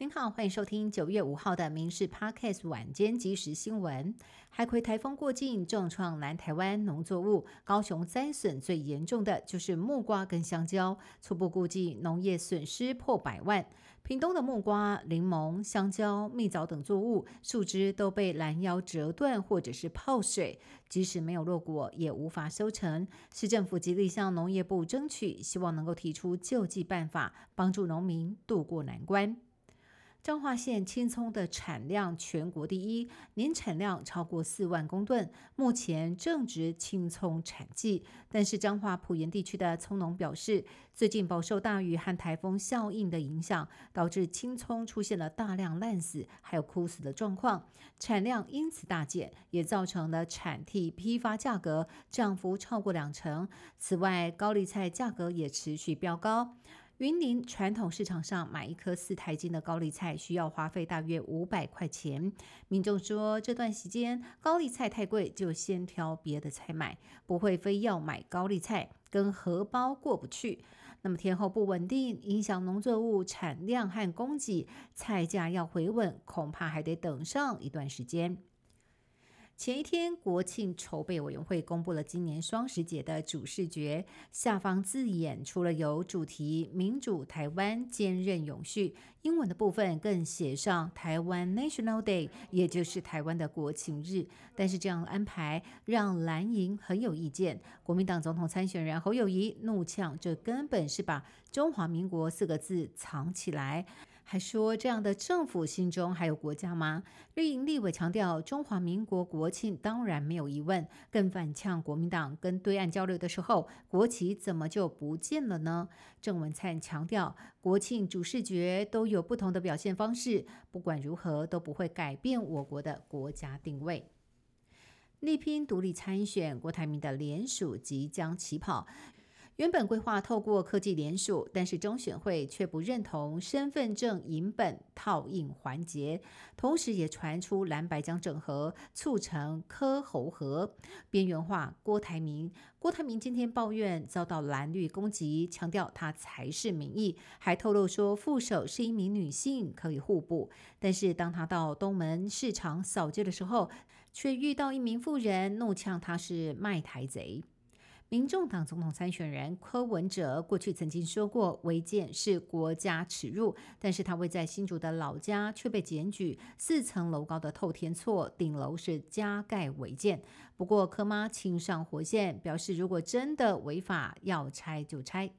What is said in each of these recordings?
您好，欢迎收听九月五号的《民事 Podcast》晚间即时新闻。海葵台风过境，重创南台湾农作物。高雄灾损最严重的就是木瓜跟香蕉，初步估计农业损失破百万。屏东的木瓜、柠檬、香蕉、蜜枣等作物树枝都被拦腰折断，或者是泡水，即使没有落果，也无法收成。市政府极力向农业部争取，希望能够提出救济办法，帮助农民渡过难关。彰化县青葱的产量全国第一，年产量超过四万公吨，目前正值青葱产季。但是彰化埔盐地区的葱农表示，最近饱受大雨和台风效应的影响，导致青葱出现了大量烂死还有枯死的状况，产量因此大减，也造成了产地批发价格涨幅超过两成。此外，高丽菜价格也持续飙高。云林传统市场上买一颗四台斤的高丽菜需要花费大约五百块钱。民众说，这段时间高丽菜太贵，就先挑别的菜买，不会非要买高丽菜，跟荷包过不去。那么天后不稳定，影响农作物产量和供给，菜价要回稳，恐怕还得等上一段时间。前一天，国庆筹备委员会公布了今年双十节的主视觉，下方字眼除了有主题“民主台湾坚韧永续”，英文的部分更写上“台湾 National Day”，也就是台湾的国庆日。但是这样安排让蓝营很有意见，国民党总统参选人侯友谊怒呛：“这根本是把中华民国四个字藏起来。”还说这样的政府心中还有国家吗？绿营立委强调中华民国国庆当然没有疑问，更反呛国民党跟对岸交流的时候，国旗怎么就不见了呢？郑文灿强调国庆主视觉都有不同的表现方式，不管如何都不会改变我国的国家定位。力拼独立参选，郭台铭的联署即将起跑。原本规划透过科技联署，但是中选会却不认同身份证影本套印环节，同时也传出蓝白将整合，促成科侯合，边缘化郭台铭。郭台铭今天抱怨遭到蓝绿攻击，强调他才是民意，还透露说副手是一名女性，可以互补。但是当他到东门市场扫街的时候，却遇到一名妇人，怒呛他是卖台贼。民众党总统参选人柯文哲过去曾经说过违建是国家耻辱，但是他位在新竹的老家却被检举四层楼高的透天厝顶楼是加盖违建。不过柯妈亲上火线，表示如果真的违法，要拆就拆。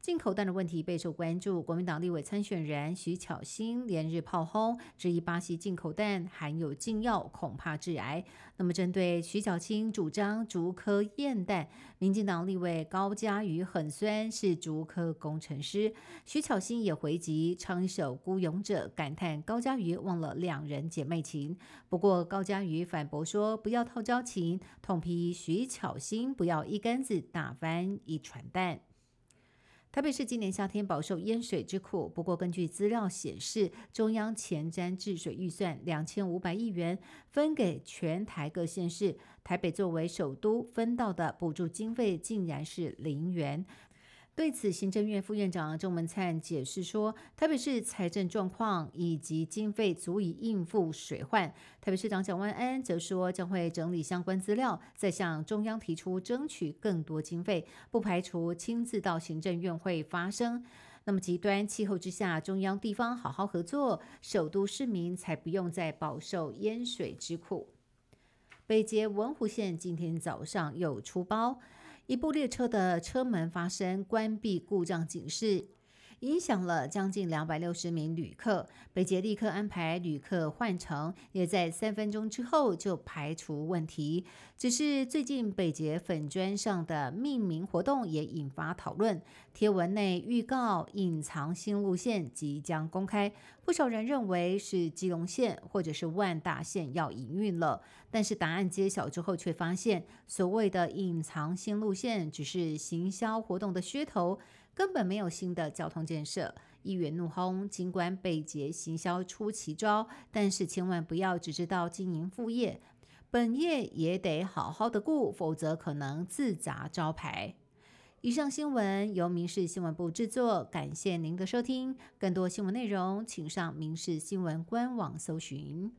进口蛋的问题备受关注，国民党立委参选人徐巧芯连日炮轰，质疑巴西进口蛋含有禁药，恐怕致癌。那么，针对徐巧芯主张竹科验蛋，民进党立委高嘉瑜很酸，是竹科工程师。徐巧芯也回击唱一首《孤勇者》，感叹高嘉瑜忘了两人姐妹情。不过，高嘉瑜反驳说，不要套交情，痛批徐巧芯不要一竿子打翻一船蛋。台北市今年夏天饱受淹水之苦，不过根据资料显示，中央前瞻治水预算两千五百亿元分给全台各县市，台北作为首都分到的补助经费竟然是零元。对此，行政院副院长郑文灿解释说，台北市财政状况以及经费足以应付水患。台北市长蒋万安则说，将会整理相关资料，再向中央提出争取更多经费，不排除亲自到行政院会发声。那么极端气候之下，中央地方好好合作，首都市民才不用再饱受淹水之苦。北捷文湖线今天早上又出包。一部列车的车门发生关闭故障警示。影响了将近两百六十名旅客，北捷立刻安排旅客换乘，也在三分钟之后就排除问题。只是最近北捷粉砖上的命名活动也引发讨论，贴文内预告隐藏新路线即将公开，不少人认为是基隆线或者是万大线要营运了。但是答案揭晓之后，却发现所谓的隐藏新路线只是行销活动的噱头。根本没有新的交通建设，议员怒轰。尽管北捷行销出奇招，但是千万不要只知道经营副业，本业也得好好的顾，否则可能自砸招牌。以上新闻由民事新闻部制作，感谢您的收听。更多新闻内容，请上民事新闻官网搜寻。